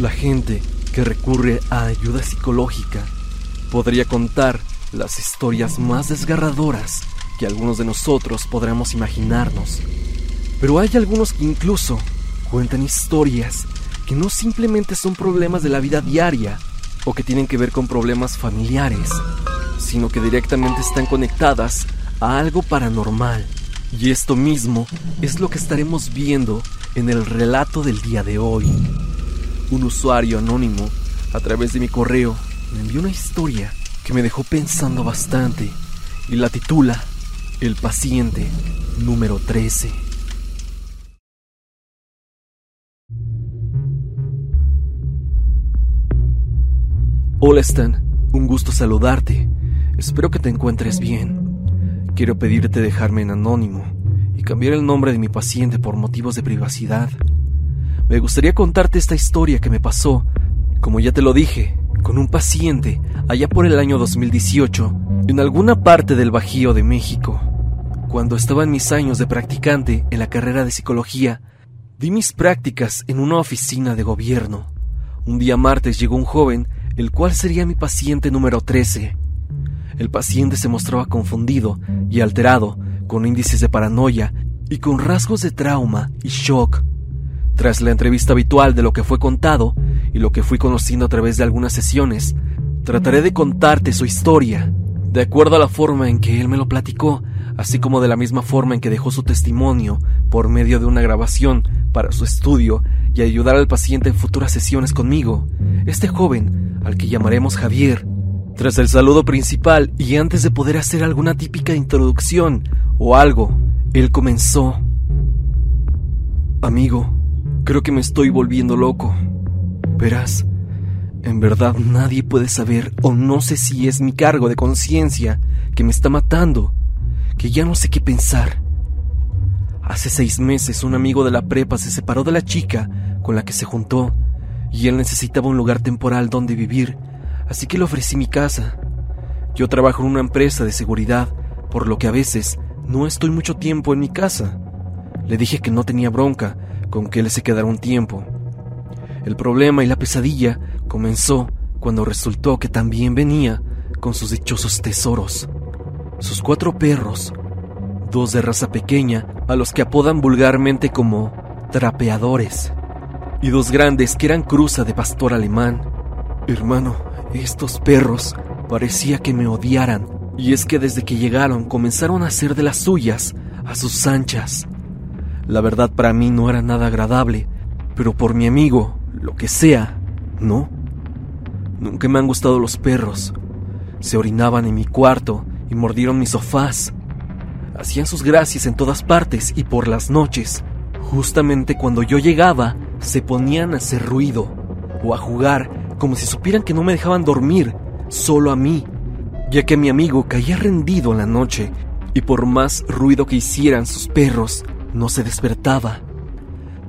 La gente que recurre a ayuda psicológica podría contar las historias más desgarradoras que algunos de nosotros podremos imaginarnos. Pero hay algunos que incluso cuentan historias que no simplemente son problemas de la vida diaria o que tienen que ver con problemas familiares, sino que directamente están conectadas a algo paranormal. Y esto mismo es lo que estaremos viendo en el relato del día de hoy. Un usuario anónimo, a través de mi correo, me envió una historia que me dejó pensando bastante y la titula El paciente número 13. Hola Stan, un gusto saludarte. Espero que te encuentres bien. Quiero pedirte dejarme en anónimo y cambiar el nombre de mi paciente por motivos de privacidad. Me gustaría contarte esta historia que me pasó, como ya te lo dije, con un paciente allá por el año 2018 en alguna parte del Bajío de México. Cuando estaba en mis años de practicante en la carrera de psicología, di mis prácticas en una oficina de gobierno. Un día martes llegó un joven el cual sería mi paciente número 13. El paciente se mostraba confundido y alterado, con índices de paranoia y con rasgos de trauma y shock. Tras la entrevista habitual de lo que fue contado y lo que fui conociendo a través de algunas sesiones, trataré de contarte su historia, de acuerdo a la forma en que él me lo platicó, así como de la misma forma en que dejó su testimonio por medio de una grabación para su estudio y ayudar al paciente en futuras sesiones conmigo. Este joven al que llamaremos Javier. Tras el saludo principal y antes de poder hacer alguna típica introducción o algo, él comenzó. Amigo, creo que me estoy volviendo loco. Verás, en verdad nadie puede saber o no sé si es mi cargo de conciencia que me está matando, que ya no sé qué pensar. Hace seis meses un amigo de la prepa se separó de la chica con la que se juntó y él necesitaba un lugar temporal donde vivir, así que le ofrecí mi casa. Yo trabajo en una empresa de seguridad, por lo que a veces no estoy mucho tiempo en mi casa. Le dije que no tenía bronca con que él se quedara un tiempo. El problema y la pesadilla comenzó cuando resultó que también venía con sus dichosos tesoros. Sus cuatro perros, dos de raza pequeña, a los que apodan vulgarmente como trapeadores y dos grandes que eran cruza de pastor alemán. Hermano, estos perros parecía que me odiaran, y es que desde que llegaron comenzaron a hacer de las suyas a sus anchas. La verdad para mí no era nada agradable, pero por mi amigo, lo que sea, no. Nunca me han gustado los perros. Se orinaban en mi cuarto y mordieron mis sofás. Hacían sus gracias en todas partes y por las noches, justamente cuando yo llegaba, se ponían a hacer ruido o a jugar como si supieran que no me dejaban dormir, solo a mí, ya que mi amigo caía rendido en la noche y por más ruido que hicieran sus perros, no se despertaba.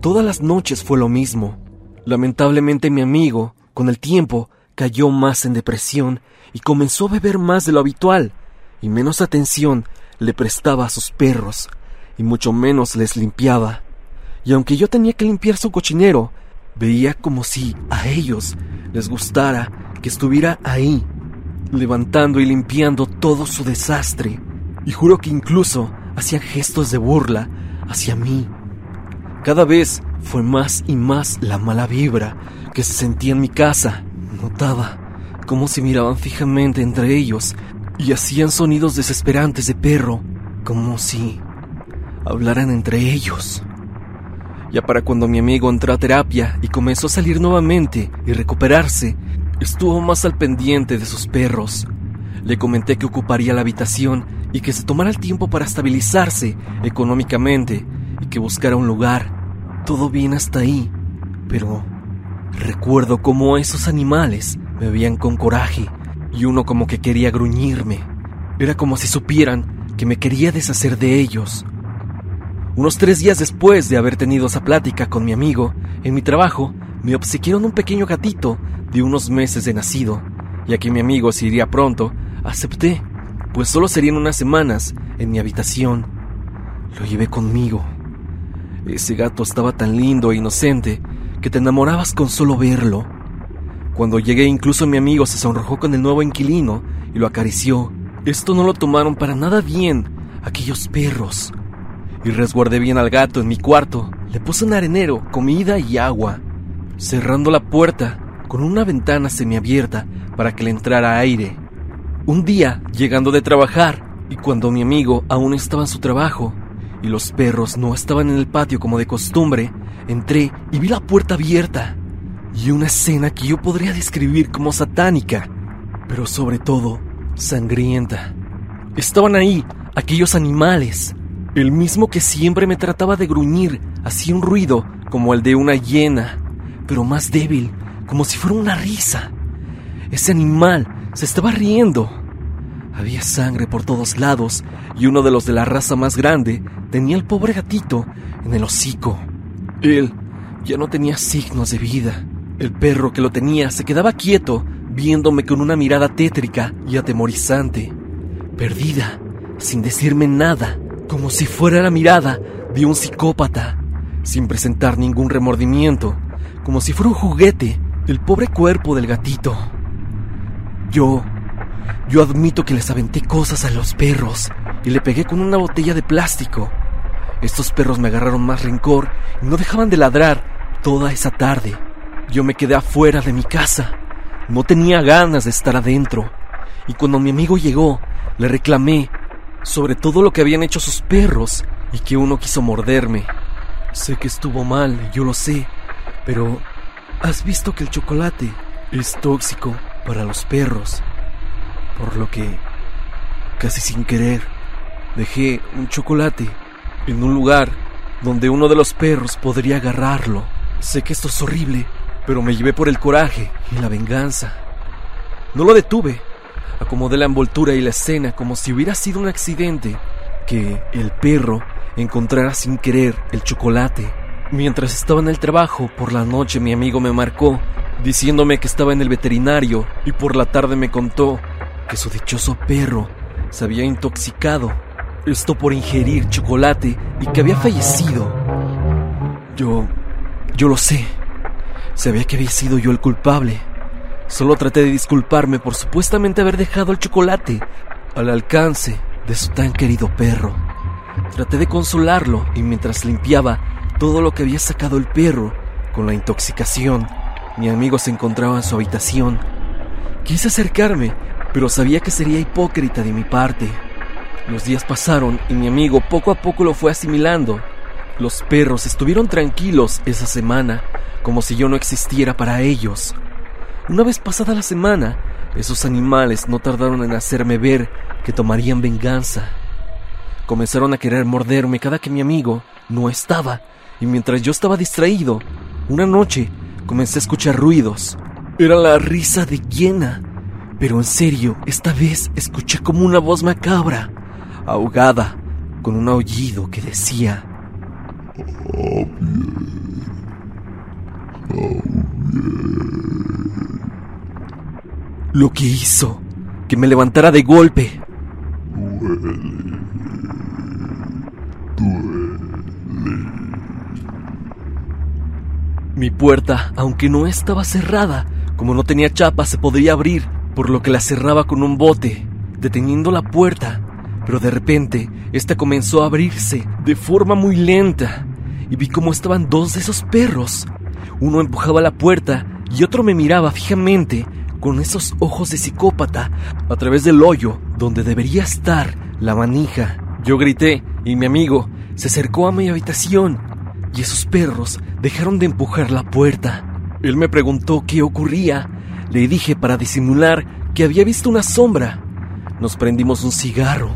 Todas las noches fue lo mismo. Lamentablemente mi amigo, con el tiempo, cayó más en depresión y comenzó a beber más de lo habitual, y menos atención le prestaba a sus perros, y mucho menos les limpiaba y aunque yo tenía que limpiar su cochinero, veía como si a ellos les gustara que estuviera ahí, levantando y limpiando todo su desastre, y juro que incluso hacían gestos de burla hacia mí. Cada vez fue más y más la mala vibra que se sentía en mi casa. Notaba cómo se miraban fijamente entre ellos y hacían sonidos desesperantes de perro, como si hablaran entre ellos. Ya para cuando mi amigo entró a terapia y comenzó a salir nuevamente y recuperarse, estuvo más al pendiente de sus perros. Le comenté que ocuparía la habitación y que se tomara el tiempo para estabilizarse económicamente y que buscara un lugar. Todo bien hasta ahí, pero recuerdo cómo esos animales me veían con coraje y uno como que quería gruñirme. Era como si supieran que me quería deshacer de ellos. Unos tres días después de haber tenido esa plática con mi amigo, en mi trabajo me obsequiaron un pequeño gatito de unos meses de nacido, ya que mi amigo se iría pronto, acepté, pues solo serían unas semanas en mi habitación. Lo llevé conmigo. Ese gato estaba tan lindo e inocente que te enamorabas con solo verlo. Cuando llegué incluso mi amigo se sonrojó con el nuevo inquilino y lo acarició. Esto no lo tomaron para nada bien aquellos perros. Y resguardé bien al gato en mi cuarto. Le puse un arenero, comida y agua, cerrando la puerta con una ventana semiabierta para que le entrara aire. Un día, llegando de trabajar, y cuando mi amigo aún estaba en su trabajo, y los perros no estaban en el patio como de costumbre, entré y vi la puerta abierta, y una escena que yo podría describir como satánica, pero sobre todo sangrienta. Estaban ahí aquellos animales, el mismo que siempre me trataba de gruñir, hacía un ruido como el de una hiena, pero más débil, como si fuera una risa. Ese animal se estaba riendo. Había sangre por todos lados y uno de los de la raza más grande tenía el pobre gatito en el hocico. Él ya no tenía signos de vida. El perro que lo tenía se quedaba quieto, viéndome con una mirada tétrica y atemorizante, perdida, sin decirme nada, como si fuera la mirada de un psicópata, sin presentar ningún remordimiento, como si fuera un juguete el pobre cuerpo del gatito. Yo, yo admito que les aventé cosas a los perros y le pegué con una botella de plástico. Estos perros me agarraron más rencor y no dejaban de ladrar toda esa tarde. Yo me quedé afuera de mi casa. No tenía ganas de estar adentro. Y cuando mi amigo llegó, le reclamé sobre todo lo que habían hecho sus perros y que uno quiso morderme. Sé que estuvo mal, yo lo sé, pero ¿Has visto que el chocolate es tóxico para los perros? Por lo que, casi sin querer, dejé un chocolate en un lugar donde uno de los perros podría agarrarlo. Sé que esto es horrible, pero me llevé por el coraje y la venganza. No lo detuve. Acomodé la envoltura y la escena como si hubiera sido un accidente que el perro encontrara sin querer el chocolate Mientras estaba en el trabajo, por la noche mi amigo me marcó, diciéndome que estaba en el veterinario y por la tarde me contó que su dichoso perro se había intoxicado, esto por ingerir chocolate y que había fallecido. Yo... yo lo sé. Sabía que había sido yo el culpable. Solo traté de disculparme por supuestamente haber dejado el chocolate al alcance de su tan querido perro. Traté de consolarlo y mientras limpiaba todo lo que había sacado el perro con la intoxicación. Mi amigo se encontraba en su habitación. Quise acercarme, pero sabía que sería hipócrita de mi parte. Los días pasaron y mi amigo poco a poco lo fue asimilando. Los perros estuvieron tranquilos esa semana, como si yo no existiera para ellos. Una vez pasada la semana, esos animales no tardaron en hacerme ver que tomarían venganza. Comenzaron a querer morderme cada que mi amigo no estaba y mientras yo estaba distraído, una noche comencé a escuchar ruidos. Era la risa de hiena, pero en serio, esta vez escuché como una voz macabra, ahogada, con un aullido que decía... Lo que hizo que me levantara de golpe. Mi puerta, aunque no estaba cerrada, como no tenía chapa, se podría abrir, por lo que la cerraba con un bote, deteniendo la puerta. Pero de repente, esta comenzó a abrirse de forma muy lenta, y vi cómo estaban dos de esos perros. Uno empujaba la puerta y otro me miraba fijamente con esos ojos de psicópata a través del hoyo donde debería estar la manija. Yo grité y mi amigo se acercó a mi habitación y esos perros dejaron de empujar la puerta. Él me preguntó qué ocurría. Le dije para disimular que había visto una sombra. Nos prendimos un cigarro.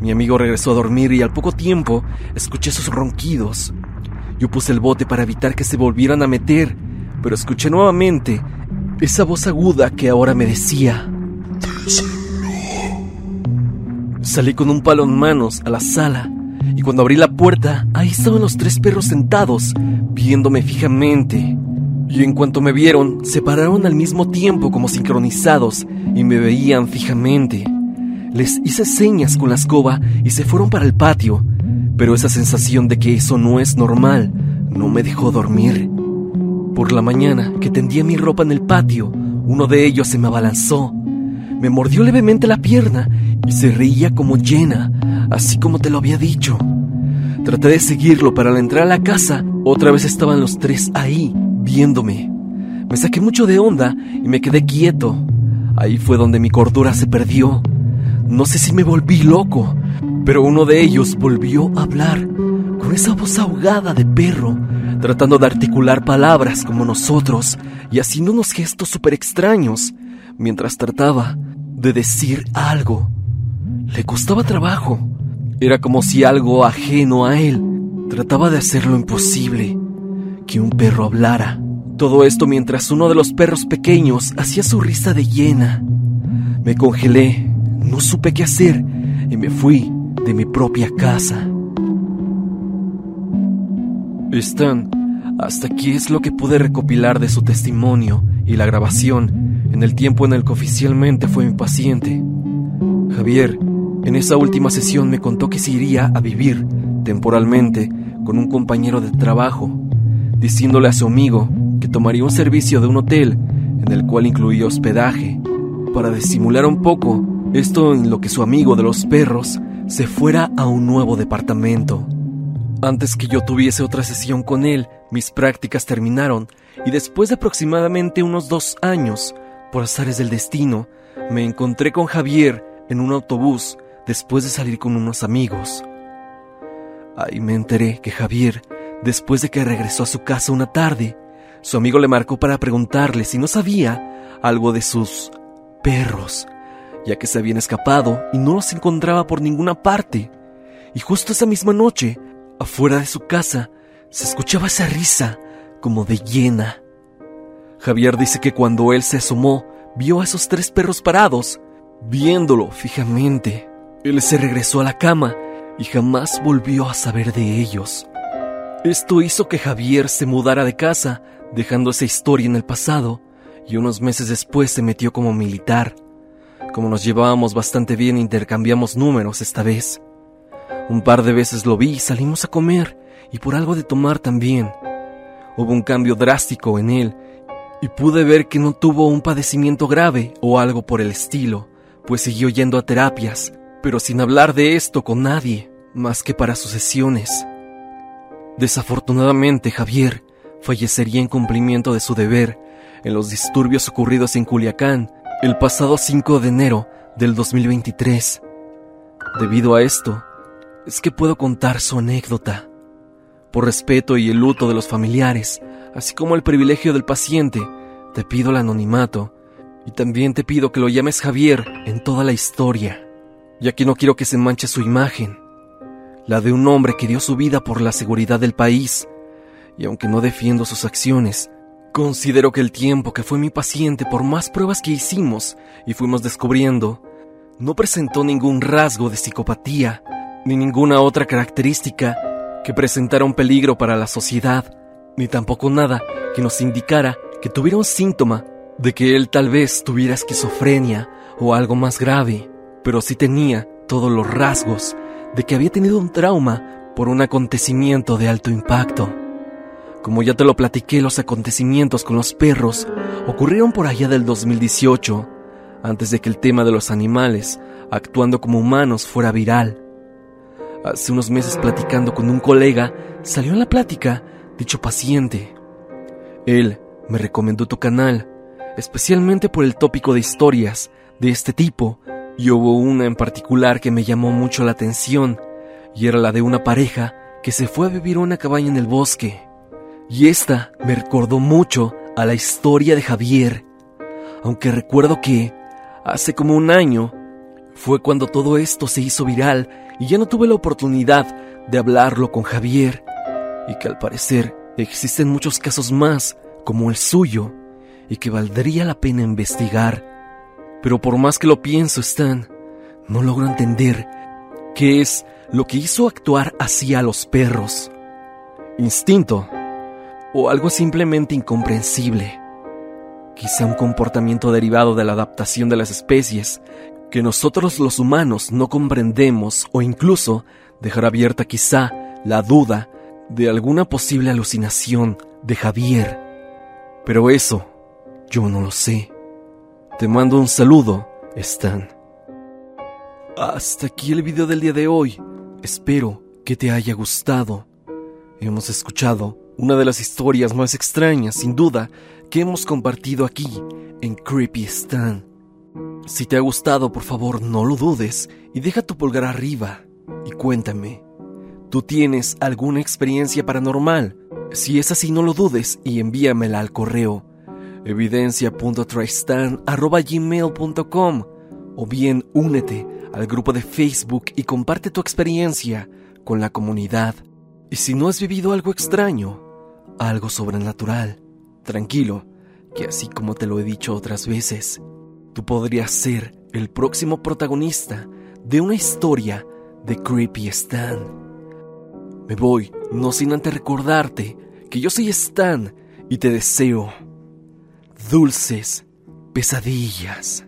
Mi amigo regresó a dormir y al poco tiempo escuché sus ronquidos. Yo puse el bote para evitar que se volvieran a meter, pero escuché nuevamente esa voz aguda que ahora me decía... Salí con un palo en manos a la sala y cuando abrí la puerta, ahí estaban los tres perros sentados, viéndome fijamente. Y en cuanto me vieron, se pararon al mismo tiempo como sincronizados y me veían fijamente. Les hice señas con la escoba y se fueron para el patio, pero esa sensación de que eso no es normal no me dejó dormir. Por la mañana, que tendía mi ropa en el patio, uno de ellos se me abalanzó. Me mordió levemente la pierna y se reía como llena, así como te lo había dicho. Traté de seguirlo, pero al entrar a la casa, otra vez estaban los tres ahí, viéndome. Me saqué mucho de onda y me quedé quieto. Ahí fue donde mi cordura se perdió. No sé si me volví loco, pero uno de ellos volvió a hablar con esa voz ahogada de perro, tratando de articular palabras como nosotros y haciendo unos gestos súper extraños mientras trataba de decir algo. Le costaba trabajo. Era como si algo ajeno a él trataba de hacer lo imposible, que un perro hablara. Todo esto mientras uno de los perros pequeños hacía su risa de hiena. Me congelé, no supe qué hacer y me fui de mi propia casa. Stan, hasta aquí es lo que pude recopilar de su testimonio y la grabación en el tiempo en el que oficialmente fue mi paciente. Javier, en esa última sesión me contó que se iría a vivir temporalmente con un compañero de trabajo, diciéndole a su amigo que tomaría un servicio de un hotel en el cual incluía hospedaje, para disimular un poco esto en lo que su amigo de los perros se fuera a un nuevo departamento. Antes que yo tuviese otra sesión con él, mis prácticas terminaron y después de aproximadamente unos dos años, por azares del destino, me encontré con Javier en un autobús después de salir con unos amigos. Ahí me enteré que Javier, después de que regresó a su casa una tarde, su amigo le marcó para preguntarle si no sabía algo de sus perros, ya que se habían escapado y no los encontraba por ninguna parte. Y justo esa misma noche, afuera de su casa, se escuchaba esa risa como de hiena. Javier dice que cuando él se asomó, vio a esos tres perros parados, viéndolo fijamente. Él se regresó a la cama y jamás volvió a saber de ellos. Esto hizo que Javier se mudara de casa dejando esa historia en el pasado, y unos meses después se metió como militar. Como nos llevábamos bastante bien, intercambiamos números esta vez. Un par de veces lo vi salimos a comer, y por algo de tomar también. Hubo un cambio drástico en él, y pude ver que no tuvo un padecimiento grave o algo por el estilo, pues siguió yendo a terapias, pero sin hablar de esto con nadie, más que para sus sesiones. Desafortunadamente, Javier fallecería en cumplimiento de su deber en los disturbios ocurridos en Culiacán el pasado 5 de enero del 2023. Debido a esto, es que puedo contar su anécdota. Por respeto y el luto de los familiares, así como el privilegio del paciente, te pido el anonimato y también te pido que lo llames Javier en toda la historia, ya que no quiero que se manche su imagen, la de un hombre que dio su vida por la seguridad del país. Y aunque no defiendo sus acciones, considero que el tiempo que fue mi paciente por más pruebas que hicimos y fuimos descubriendo, no presentó ningún rasgo de psicopatía ni ninguna otra característica que presentara un peligro para la sociedad, ni tampoco nada que nos indicara que tuviera un síntoma de que él tal vez tuviera esquizofrenia o algo más grave, pero sí tenía todos los rasgos de que había tenido un trauma por un acontecimiento de alto impacto. Como ya te lo platiqué, los acontecimientos con los perros ocurrieron por allá del 2018, antes de que el tema de los animales actuando como humanos fuera viral. Hace unos meses platicando con un colega, salió en la plática dicho paciente. Él me recomendó tu canal, especialmente por el tópico de historias de este tipo, y hubo una en particular que me llamó mucho la atención, y era la de una pareja que se fue a vivir a una cabaña en el bosque. Y esta me recordó mucho a la historia de Javier, aunque recuerdo que hace como un año fue cuando todo esto se hizo viral y ya no tuve la oportunidad de hablarlo con Javier, y que al parecer existen muchos casos más como el suyo y que valdría la pena investigar. Pero por más que lo pienso, Stan, no logro entender qué es lo que hizo actuar así a los perros. Instinto o algo simplemente incomprensible. Quizá un comportamiento derivado de la adaptación de las especies que nosotros los humanos no comprendemos o incluso dejar abierta quizá la duda de alguna posible alucinación de Javier. Pero eso, yo no lo sé. Te mando un saludo, Stan. Hasta aquí el video del día de hoy. Espero que te haya gustado. Hemos escuchado una de las historias más extrañas, sin duda, que hemos compartido aquí en Creepy Stan. Si te ha gustado, por favor, no lo dudes y deja tu pulgar arriba y cuéntame. ¿Tú tienes alguna experiencia paranormal? Si es así, no lo dudes y envíamela al correo evidencia.tristan.gmail.com o bien únete al grupo de Facebook y comparte tu experiencia con la comunidad. Y si no has vivido algo extraño, algo sobrenatural, tranquilo, que así como te lo he dicho otras veces, tú podrías ser el próximo protagonista de una historia de Creepy Stan. Me voy, no sin antes recordarte que yo soy Stan y te deseo dulces pesadillas.